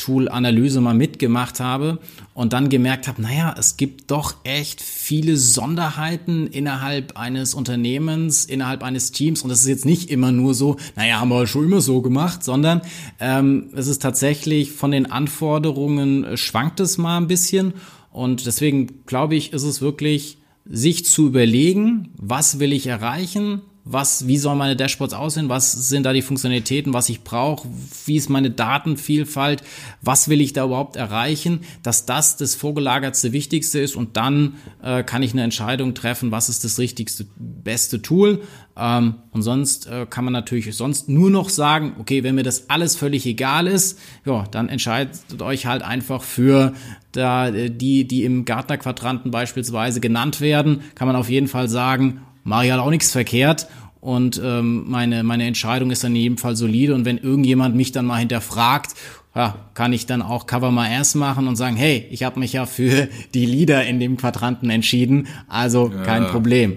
Tool-Analyse mal mitgemacht habe und dann gemerkt habe, naja, es gibt doch echt viele Sonderheiten innerhalb eines Unternehmens, innerhalb eines Teams. Und das ist jetzt nicht immer nur so, naja, haben wir schon immer so gemacht, sondern ähm, es ist tatsächlich von den Anforderungen äh, schwankt es mal ein bisschen. Und deswegen glaube ich, ist es wirklich sich zu überlegen, was will ich erreichen, was, wie sollen meine Dashboards aussehen, was sind da die Funktionalitäten, was ich brauche, wie ist meine Datenvielfalt, was will ich da überhaupt erreichen, dass das das vorgelagertste Wichtigste ist und dann äh, kann ich eine Entscheidung treffen, was ist das richtigste, beste Tool. Ähm, und sonst äh, kann man natürlich sonst nur noch sagen, okay, wenn mir das alles völlig egal ist, ja, dann entscheidet euch halt einfach für da äh, die, die im Gartner-Quadranten beispielsweise genannt werden, kann man auf jeden Fall sagen, mache ich halt auch nichts verkehrt und ähm, meine, meine Entscheidung ist dann in jedem Fall solide und wenn irgendjemand mich dann mal hinterfragt, ja, kann ich dann auch Cover My Ass machen und sagen, hey, ich habe mich ja für <laughs> die Leader in dem Quadranten entschieden, also kein Problem.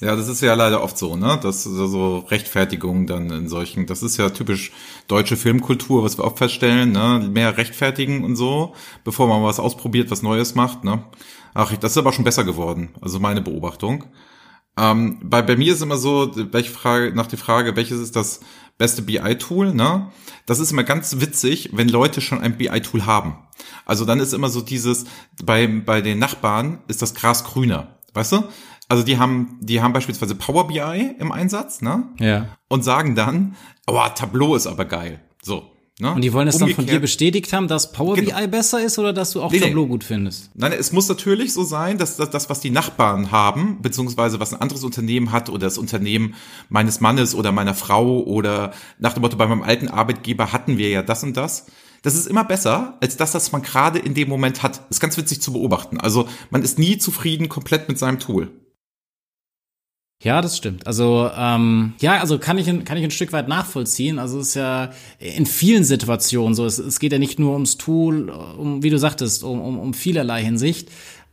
Ja, das ist ja leider oft so, ne? Das so so Rechtfertigung dann in solchen, das ist ja typisch deutsche Filmkultur, was wir oft feststellen, ne? Mehr rechtfertigen und so, bevor man was ausprobiert, was Neues macht, ne? Ach, das ist aber schon besser geworden, also meine Beobachtung. Ähm, bei, bei mir ist immer so, welche Frage, nach der Frage, welches ist das beste BI-Tool, ne? Das ist immer ganz witzig, wenn Leute schon ein BI-Tool haben. Also dann ist immer so dieses, bei, bei den Nachbarn ist das Gras grüner, weißt du? Also die haben, die haben beispielsweise Power BI im Einsatz, ne? Ja. Und sagen dann, oh, Tableau ist aber geil. So. Ne? Und die wollen es dann von dir Umgekehrt- bestätigt haben, dass Power Genau. BI besser ist oder dass du auch Nee, nee. Tableau gut findest? Nein, es muss natürlich so sein, dass dass das, was die Nachbarn haben, beziehungsweise was ein anderes Unternehmen hat oder das Unternehmen meines Mannes oder meiner Frau oder nach dem Motto, bei meinem alten Arbeitgeber hatten wir ja das und das. Das ist immer besser, als das, was man gerade in dem Moment hat. ist ganz witzig zu beobachten. Also man ist nie zufrieden komplett mit seinem Tool. Ja, das stimmt. Also ähm, ja, also kann ich kann ich ein Stück weit nachvollziehen. Also es ist ja in vielen Situationen so. Es, es geht ja nicht nur ums Tool, um wie du sagtest, um, um, um vielerlei Hinsicht,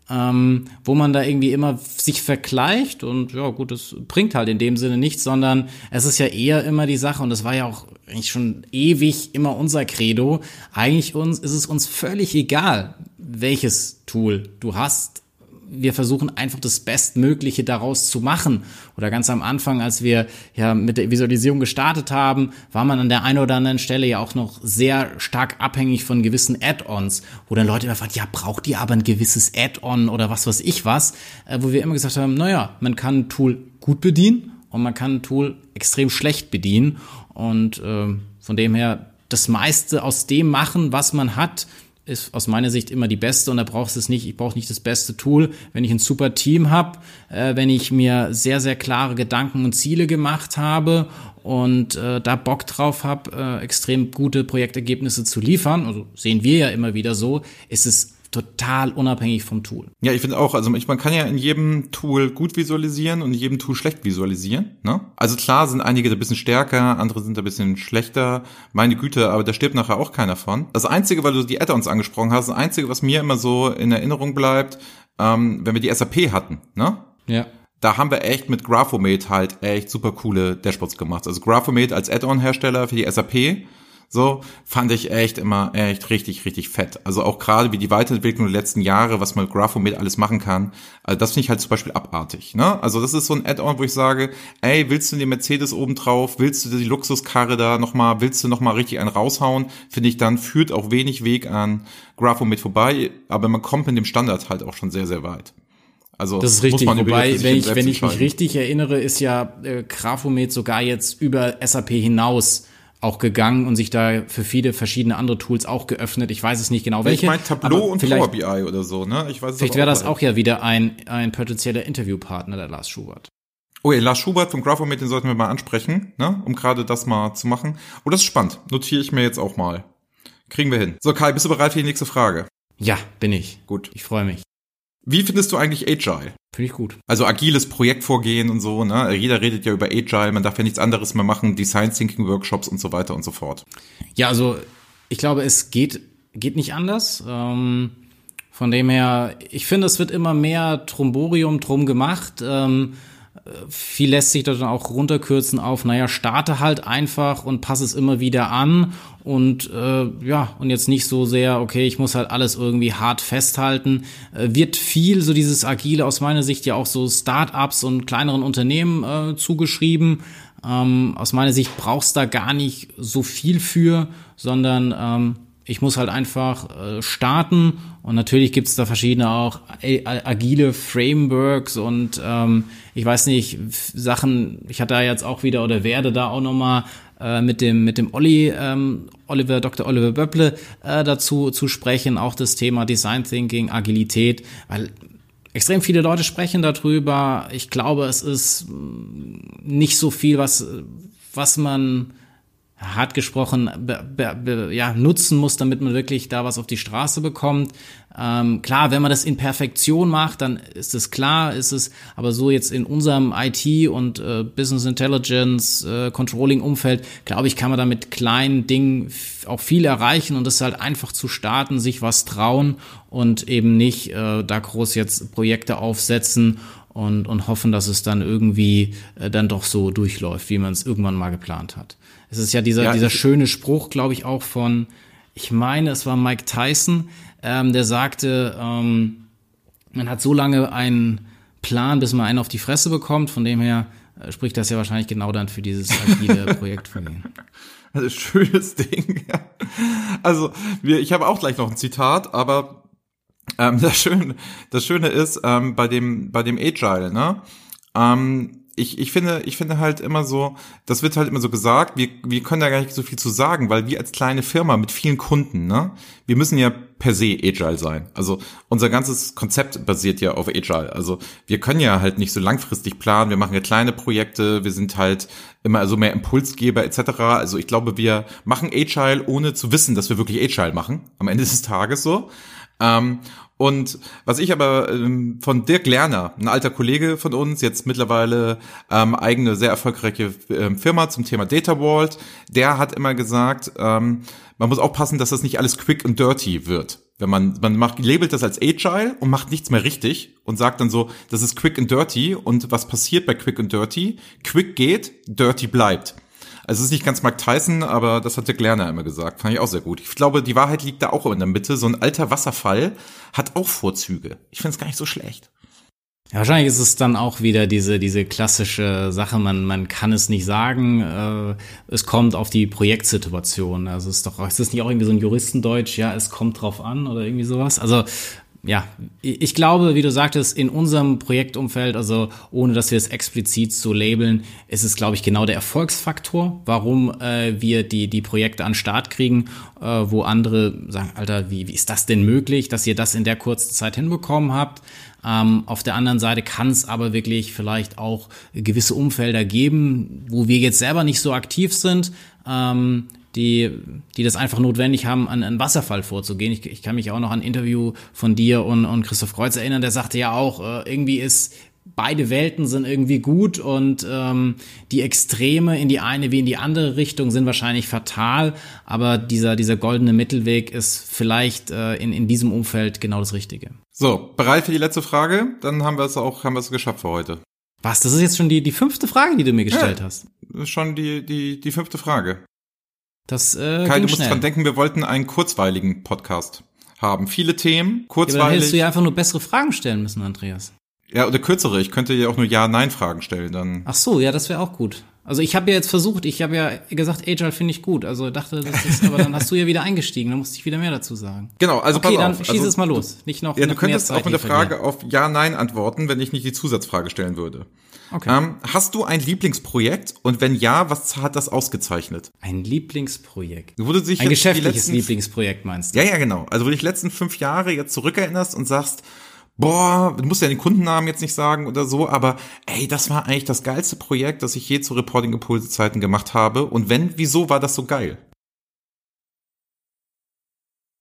ähm, wo man da irgendwie immer sich vergleicht und ja gut, das bringt halt in dem Sinne nichts, sondern es ist ja eher immer die Sache und das war ja auch eigentlich schon ewig immer unser Credo. Eigentlich uns ist es uns völlig egal, welches Tool du hast wir versuchen einfach das Bestmögliche daraus zu machen. Oder ganz am Anfang, als wir ja mit der Visualisierung gestartet haben, war man an der einen oder anderen Stelle ja auch noch sehr stark abhängig von gewissen Add-ons, wo dann Leute immer fragen, ja, braucht ihr aber ein gewisses Add-on oder was weiß ich was, äh, wo wir immer gesagt haben, naja, man kann ein Tool gut bedienen und man kann ein Tool extrem schlecht bedienen. Und ähm, von dem her das meiste aus dem machen, was man hat, ist aus meiner Sicht immer die beste und da brauchst du es nicht, ich brauche nicht das beste Tool, wenn ich ein super Team habe, äh, wenn ich mir sehr, sehr klare Gedanken und Ziele gemacht habe und äh, da Bock drauf habe, äh, extrem gute Projektergebnisse zu liefern, also sehen wir ja immer wieder so, ist es total unabhängig vom Tool. Ja, ich finde auch, also man kann ja in jedem Tool gut visualisieren und in jedem Tool schlecht visualisieren. Ne? Also klar sind einige da ein bisschen stärker, andere sind da ein bisschen schlechter. Meine Güte, aber da stirbt nachher auch keiner von. Das Einzige, weil du die Add-ons angesprochen hast, das Einzige, was mir immer so in Erinnerung bleibt, ähm, wenn wir die SAP hatten, ne? Ja da haben wir echt mit Graphomate halt echt super coole Dashboards gemacht. Also Graphomate als Add-on-Hersteller für die SAP so, fand ich echt immer echt richtig, richtig fett. Also auch gerade wie die Weiterentwicklung der letzten Jahre, was man mit Graphomate alles machen kann, also das finde ich halt zum Beispiel abartig. Ne? Also das ist so ein Add-on, wo ich sage, ey, willst du den Mercedes oben drauf, willst du die Luxuskarre da nochmal, willst du nochmal richtig einen raushauen, finde ich dann, führt auch wenig Weg an Graphomate vorbei, aber man kommt mit dem Standard halt auch schon sehr, sehr weit. Also das ist richtig. Wobei, wenn ich, wenn ich mich richtig erinnere, ist ja äh, Graphomet sogar jetzt über SAP hinaus auch gegangen und sich da für viele verschiedene andere Tools auch geöffnet. Ich weiß es nicht genau welche. Ich meine Tableau und Power BI oder so, ne? Ich weiß Vielleicht wäre das auch ja wieder ein, ein potenzieller Interviewpartner, der Lars Schubert. Oh ja, Lars Schubert vom Graphomet, den sollten wir mal ansprechen, ne? Um gerade das mal zu machen. Oh, das ist spannend. Notiere ich mir jetzt auch mal. Kriegen wir hin. So, Kai, bist du bereit für die nächste Frage? Ja, bin ich. Gut. Ich freue mich. Wie findest du eigentlich Agile? Finde ich gut. Also agiles Projektvorgehen und so, ne? Jeder redet ja über Agile, man darf ja nichts anderes mehr machen, Design Thinking Workshops und so weiter und so fort. Ja, also ich glaube, es geht, geht nicht anders. Ähm, von dem her, ich finde, es wird immer mehr Tromborium drum gemacht. Ähm, viel lässt sich da dann auch runterkürzen auf, naja, starte halt einfach und passe es immer wieder an und äh, ja, und jetzt nicht so sehr, okay, ich muss halt alles irgendwie hart festhalten. Äh, wird viel so dieses Agile aus meiner Sicht ja auch so Start-ups und kleineren Unternehmen äh, zugeschrieben. Ähm, aus meiner Sicht brauchst da gar nicht so viel für, sondern ähm, ich muss halt einfach äh, starten und natürlich gibt's da verschiedene auch agile Frameworks und ähm, ich weiß nicht, Sachen, ich hatte da jetzt auch wieder oder werde da auch nochmal äh, mit dem mit dem Olli, ähm, Oliver, Dr. Oliver Böpple äh, dazu zu sprechen, auch das Thema Design Thinking, Agilität, weil extrem viele Leute sprechen darüber. Ich glaube, es ist nicht so viel, was was man hart gesprochen be, be, be, ja, nutzen muss, damit man wirklich da was auf die Straße bekommt. Ähm, klar, wenn man das in Perfektion macht, dann ist es klar, ist es aber so jetzt in unserem IT und äh, Business Intelligence äh, Controlling Umfeld, glaube ich, kann man da mit kleinen Dingen auch viel erreichen und es halt einfach zu starten, sich was trauen und eben nicht äh, da groß jetzt Projekte aufsetzen und, und hoffen, dass es dann irgendwie äh, dann doch so durchläuft, wie man es irgendwann mal geplant hat. Es ist ja dieser, ja, dieser schöne Spruch, glaube ich, auch von, ich meine, es war Mike Tyson, ähm, der sagte, ähm, man hat so lange einen Plan, bis man einen auf die Fresse bekommt. Von dem her äh, spricht das ja wahrscheinlich genau dann für dieses agile <laughs> Projekt von ist ein schönes Ding. Also, wir, ich habe auch gleich noch ein Zitat, aber ähm, <laughs> das, Schöne, das Schöne ist ähm, bei dem bei dem Agile, ne? Ähm, ich, ich finde, ich finde halt immer so, das wird halt immer so gesagt, wir, wir können da gar nicht so viel zu sagen, weil wir als kleine Firma mit vielen Kunden, ne, wir müssen ja per se agile sein. Also unser ganzes Konzept basiert ja auf agile. Also wir können ja halt nicht so langfristig planen, wir machen ja kleine Projekte, wir sind halt immer so mehr Impulsgeber etc. Also ich glaube, wir machen agile, ohne zu wissen, dass wir wirklich agile machen, am Ende des Tages so. Ähm, und was ich aber ähm, von Dirk Lerner, ein alter Kollege von uns, jetzt mittlerweile ähm, eigene sehr erfolgreiche ähm, Firma zum Thema Data Vault, der hat immer gesagt, ähm, man muss aufpassen, dass das nicht alles quick und dirty wird. Wenn man, man macht, labelt das als agile und macht nichts mehr richtig und sagt dann so, das ist quick and dirty und was passiert bei quick and dirty? Quick geht, dirty bleibt. Also es ist nicht ganz Mark Tyson, aber das hat der Lerner immer gesagt. Fand ich auch sehr gut. Ich glaube, die Wahrheit liegt da auch in der Mitte. So ein alter Wasserfall hat auch Vorzüge. Ich finde es gar nicht so schlecht. Ja, wahrscheinlich ist es dann auch wieder diese, diese klassische Sache, man, man kann es nicht sagen, äh, es kommt auf die Projektsituation. Also es ist doch, ist das nicht auch irgendwie so ein Juristendeutsch, ja, es kommt drauf an oder irgendwie sowas? Also ja, ich glaube, wie du sagtest, in unserem Projektumfeld, also ohne dass wir es explizit so labeln, ist es, glaube ich, genau der Erfolgsfaktor, warum äh, wir die, die Projekte an Start kriegen, äh, wo andere sagen, Alter, wie, wie ist das denn möglich, dass ihr das in der kurzen Zeit hinbekommen habt? Ähm, auf der anderen Seite kann es aber wirklich vielleicht auch gewisse Umfelder geben, wo wir jetzt selber nicht so aktiv sind, ähm, die, die das einfach notwendig haben, an einen Wasserfall vorzugehen. Ich, ich kann mich auch noch an ein Interview von dir und, und Christoph Kreuz erinnern, der sagte ja auch, äh, irgendwie ist beide Welten sind irgendwie gut und ähm, die Extreme in die eine wie in die andere Richtung sind wahrscheinlich fatal, aber dieser, dieser goldene Mittelweg ist vielleicht äh, in, in diesem Umfeld genau das Richtige. So, bereit für die letzte Frage? Dann haben wir es auch, haben wir es geschafft für heute. Was? Das ist jetzt schon die, die fünfte Frage, die du mir gestellt ja, hast. Das ist schon die, die, die fünfte Frage. Das äh, Kai, du musst schnell. dran denken, wir wollten einen kurzweiligen Podcast haben. Viele Themen, kurzweilig. Ja, dann hättest du ja einfach nur bessere Fragen stellen müssen, Andreas. Ja, oder kürzere. Ich könnte ja auch nur Ja-Nein-Fragen stellen. Dann. Ach so, ja, das wäre auch gut. Also ich habe ja jetzt versucht, ich habe ja gesagt, Agile finde ich gut. Also dachte, das ist, aber dann hast du ja wieder eingestiegen, dann musste ich wieder mehr dazu sagen. Genau, also okay, dann auf. schieß also, es mal los. Nicht noch. Ja, noch du könntest auch mit der Frage auf Ja-Nein antworten, wenn ich nicht die Zusatzfrage stellen würde. Okay. Ähm, hast du ein Lieblingsprojekt und wenn ja, was hat das ausgezeichnet? Ein Lieblingsprojekt. Wurde sich ein geschäftliches letzten, Lieblingsprojekt meinst du? Ja, ja, genau. Also wo du dich letzten fünf Jahre jetzt zurückerinnerst und sagst, boah, du musst ja den Kundennamen jetzt nicht sagen oder so, aber ey, das war eigentlich das geilste Projekt, das ich je zu Reporting Impulse Zeiten gemacht habe. Und wenn, wieso war das so geil?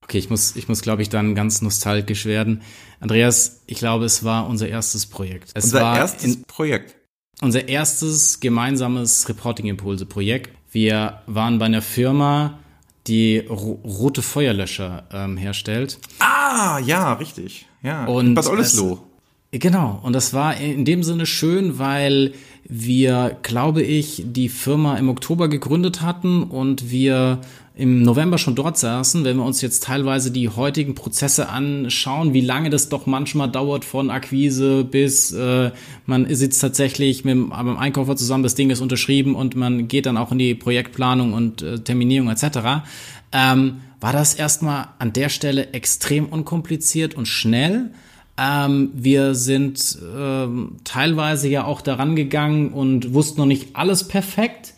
Okay, ich muss, ich muss, glaube ich, dann ganz nostalgisch werden. Andreas, ich glaube, es war unser erstes Projekt. Es unser war erstes in, Projekt unser erstes gemeinsames Reporting-Impulse-Projekt. Wir waren bei einer Firma, die rote Feuerlöscher ähm, herstellt. Ah, ja, richtig. Ja, und Bad Oldesloe. Genau, und das war in dem Sinne schön, weil wir, glaube ich, die Firma im Oktober gegründet hatten und wir im November schon dort saßen, wenn wir uns jetzt teilweise die heutigen Prozesse anschauen, wie lange das doch manchmal dauert von Akquise bis äh, man sitzt tatsächlich mit dem, Einkäufer zusammen, das Ding ist unterschrieben und man geht dann auch in die Projektplanung und äh, Terminierung etc. Ähm, war das erstmal an der Stelle extrem unkompliziert und schnell. Ähm, wir sind ähm, teilweise ja auch daran gegangen und wussten noch nicht alles perfekt,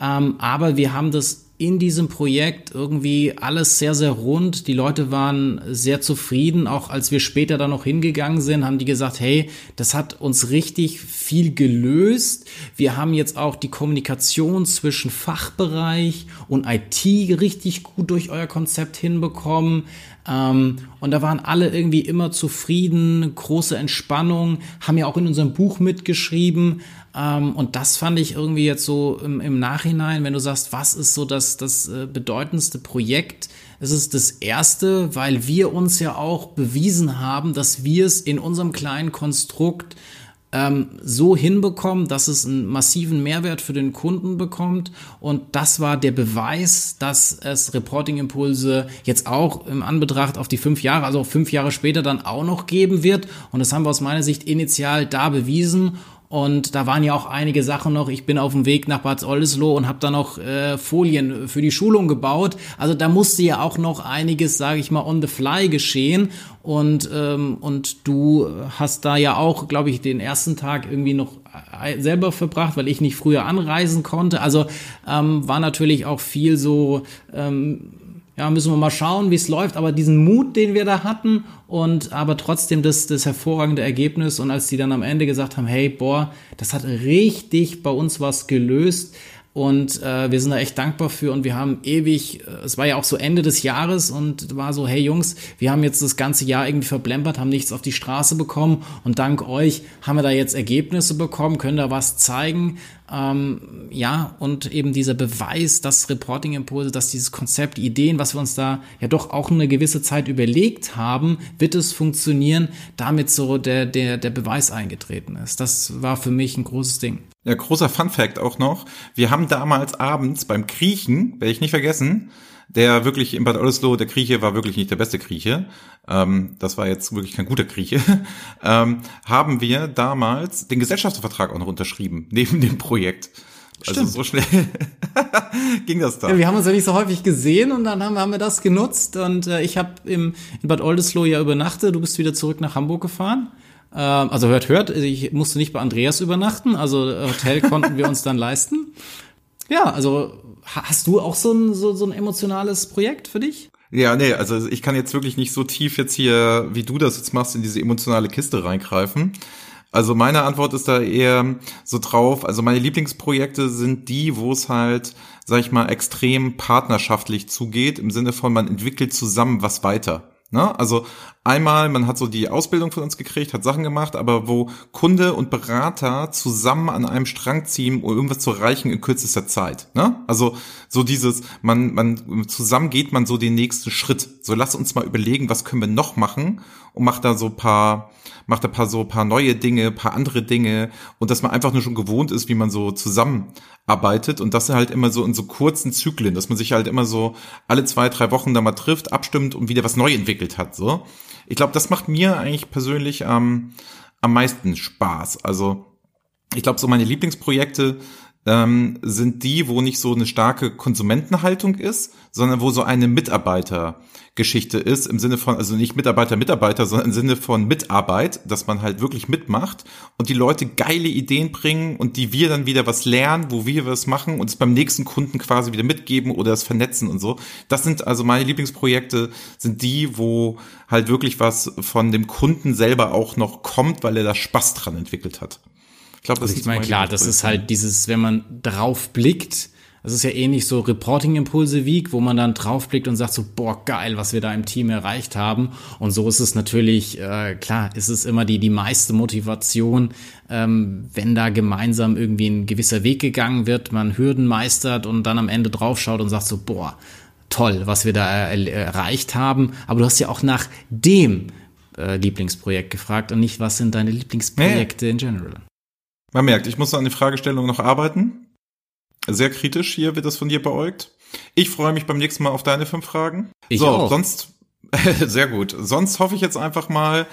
ähm, aber wir haben das in diesem Projekt irgendwie alles sehr, sehr rund. Die Leute waren sehr zufrieden. Auch als wir später da noch hingegangen sind, haben die gesagt, hey, das hat uns richtig viel gelöst. Wir haben jetzt auch die Kommunikation zwischen Fachbereich und IT richtig gut durch euer Konzept hinbekommen. Ähm, und da waren alle irgendwie immer zufrieden, große Entspannung, haben ja auch in unserem Buch mitgeschrieben. Ähm, und das fand ich irgendwie jetzt so im, im Nachhinein, wenn du sagst, was ist so das, das äh, bedeutendste Projekt? Es ist das erste, weil wir uns ja auch bewiesen haben, dass wir es in unserem kleinen Konstrukt ähm, so hinbekommen, dass es einen massiven Mehrwert für den Kunden bekommt. Und das war der Beweis, dass es Reporting-Impulse jetzt auch im Anbetracht auf die fünf Jahre, also fünf Jahre später dann auch noch geben wird. Und das haben wir aus meiner Sicht initial da bewiesen. Und da waren ja auch einige Sachen noch. Ich bin auf dem Weg nach Bad Oldesloe und habe da noch äh, Folien für die Schulung gebaut. Also da musste ja auch noch einiges, sage ich mal, on the fly geschehen. Und ähm, und du hast da ja auch, glaube ich, den ersten Tag irgendwie noch äh, selber verbracht, weil ich nicht früher anreisen konnte. Also ähm, war natürlich auch viel so. Ähm, ja, müssen wir mal schauen, wie es läuft. Aber diesen Mut, den wir da hatten und aber trotzdem das, das hervorragende Ergebnis. Und als die dann am Ende gesagt haben, hey, boah, das hat richtig bei uns was gelöst, und äh, wir sind da echt dankbar für und wir haben ewig, äh, es war ja auch so Ende des Jahres und war so, hey Jungs, wir haben jetzt das ganze Jahr irgendwie verblempert, haben nichts auf die Straße bekommen und dank euch haben wir da jetzt Ergebnisse bekommen, können da was zeigen. Ähm, ja, und eben dieser Beweis, dass Reporting-Impulse, dass dieses Konzept, Ideen, was wir uns da ja doch auch eine gewisse Zeit überlegt haben, wird es funktionieren, damit so der, der, der Beweis eingetreten ist. Das war für mich ein großes Ding. Ja, großer Fun Fact auch noch. Wir haben damals abends beim Kriechen, werde ich nicht vergessen, der wirklich in Bad Oldesloe, der Grieche war wirklich nicht der beste Grieche, ähm, das war jetzt wirklich kein guter Grieche, <laughs> ähm, haben wir damals den Gesellschaftsvertrag auch noch unterschrieben, <laughs> neben dem Projekt. Also Stimmt. so schnell <laughs> ging das da. Ja, wir haben uns ja nicht so häufig gesehen und dann haben, haben wir das genutzt und äh, ich habe im in Bad Oldesloe ja übernachtet. Du bist wieder zurück nach Hamburg gefahren. Ähm, also hört, hört, ich musste nicht bei Andreas übernachten, also äh, Hotel konnten wir uns dann leisten. Ja, also hast du auch so ein, so, so ein emotionales Projekt für dich? Ja, nee, also ich kann jetzt wirklich nicht so tief jetzt hier, wie du das jetzt machst, in diese emotionale Kiste reingreifen. Also meine Antwort ist da eher so drauf, also meine Lieblingsprojekte sind die, wo es halt, sag ich mal, extrem partnerschaftlich zugeht, im Sinne von, man entwickelt zusammen was weiter. Ne? Also einmal, man hat so die Ausbildung von uns gekriegt, hat Sachen gemacht, aber wo Kunde und Berater zusammen an einem Strang ziehen, um irgendwas zu erreichen in kürzester Zeit. Ne? Also so dieses, man, man zusammen geht man so den nächsten Schritt. So lass uns mal überlegen, was können wir noch machen und macht da so paar macht ein paar so paar neue Dinge, paar andere Dinge und dass man einfach nur schon gewohnt ist, wie man so zusammenarbeitet und das halt immer so in so kurzen Zyklen, dass man sich halt immer so alle zwei, drei Wochen da mal trifft, abstimmt und wieder was neu entwickelt hat, so. Ich glaube, das macht mir eigentlich persönlich ähm, am meisten Spaß. Also ich glaube, so meine Lieblingsprojekte ähm, sind die, wo nicht so eine starke Konsumentenhaltung ist, sondern wo so eine Mitarbeitergeschichte ist, im Sinne von, also nicht Mitarbeiter, Mitarbeiter, sondern im Sinne von Mitarbeit, dass man halt wirklich mitmacht und die Leute geile Ideen bringen und die wir dann wieder was lernen, wo wir was machen und es beim nächsten Kunden quasi wieder mitgeben oder es vernetzen und so. Das sind also meine Lieblingsprojekte, sind die, wo halt wirklich was von dem Kunden selber auch noch kommt, weil er da Spaß dran entwickelt hat. Ich glaube, das Also ich meine, klar, das ist halt dieses, wenn man drauf blickt, das ist ja ähnlich so Reporting-Impulse Week, wo man dann draufblickt und sagt so, boah, geil, was wir da im Team erreicht haben. Und so ist es natürlich, äh, klar, ist es immer die, die meiste Motivation, ähm, wenn da gemeinsam irgendwie ein gewisser Weg gegangen wird, man Hürden meistert und dann am Ende draufschaut und sagt so, boah, toll, was wir da er erreicht haben. Aber du hast ja auch nach dem äh, Lieblingsprojekt gefragt und nicht, was sind deine Lieblingsprojekte in general. Man merkt, ich muss an die Fragestellung noch arbeiten. Sehr kritisch hier wird das von dir beäugt. Ich freue mich beim nächsten Mal auf deine fünf Fragen. Ich so, auch. sonst, <laughs> sehr gut. Sonst hoffe ich jetzt einfach mal,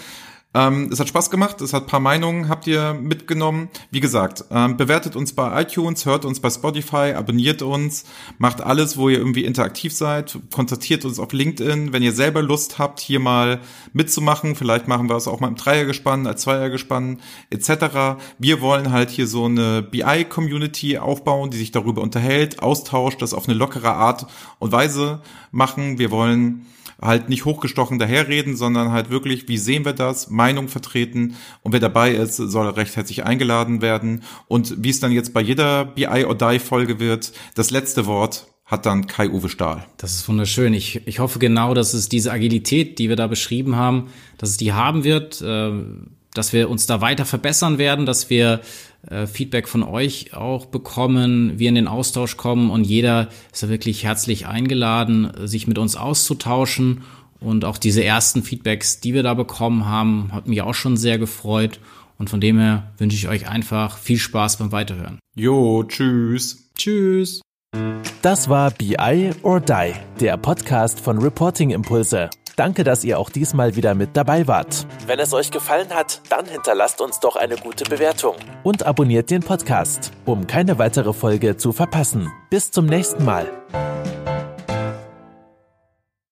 ähm, es hat Spaß gemacht, es hat paar Meinungen, habt ihr mitgenommen. Wie gesagt, ähm, bewertet uns bei iTunes, hört uns bei Spotify, abonniert uns, macht alles, wo ihr irgendwie interaktiv seid, kontaktiert uns auf LinkedIn, wenn ihr selber Lust habt, hier mal mitzumachen. Vielleicht machen wir es auch mal im Dreiergespann, als Zweiergespann etc. Wir wollen halt hier so eine BI-Community aufbauen, die sich darüber unterhält, austauscht, das auf eine lockere Art und Weise machen. Wir wollen halt nicht hochgestochen daherreden, sondern halt wirklich, wie sehen wir das, Meinung vertreten und wer dabei ist, soll recht herzlich eingeladen werden und wie es dann jetzt bei jeder BI or Die Folge wird, das letzte Wort hat dann Kai-Uwe Stahl. Das ist wunderschön. Ich, ich hoffe genau, dass es diese Agilität, die wir da beschrieben haben, dass es die haben wird, äh, dass wir uns da weiter verbessern werden, dass wir äh, Feedback von euch auch bekommen, wir in den Austausch kommen und jeder ist da wirklich herzlich eingeladen, sich mit uns auszutauschen. Und auch diese ersten Feedbacks, die wir da bekommen haben, hat mich auch schon sehr gefreut. Und von dem her wünsche ich euch einfach viel Spaß beim Weiterhören. Jo, tschüss. Tschüss. Das war BI or Die, der Podcast von Reporting Impulse. Danke, dass ihr auch diesmal wieder mit dabei wart. Wenn es euch gefallen hat, dann hinterlasst uns doch eine gute Bewertung und abonniert den Podcast, um keine weitere Folge zu verpassen. Bis zum nächsten Mal.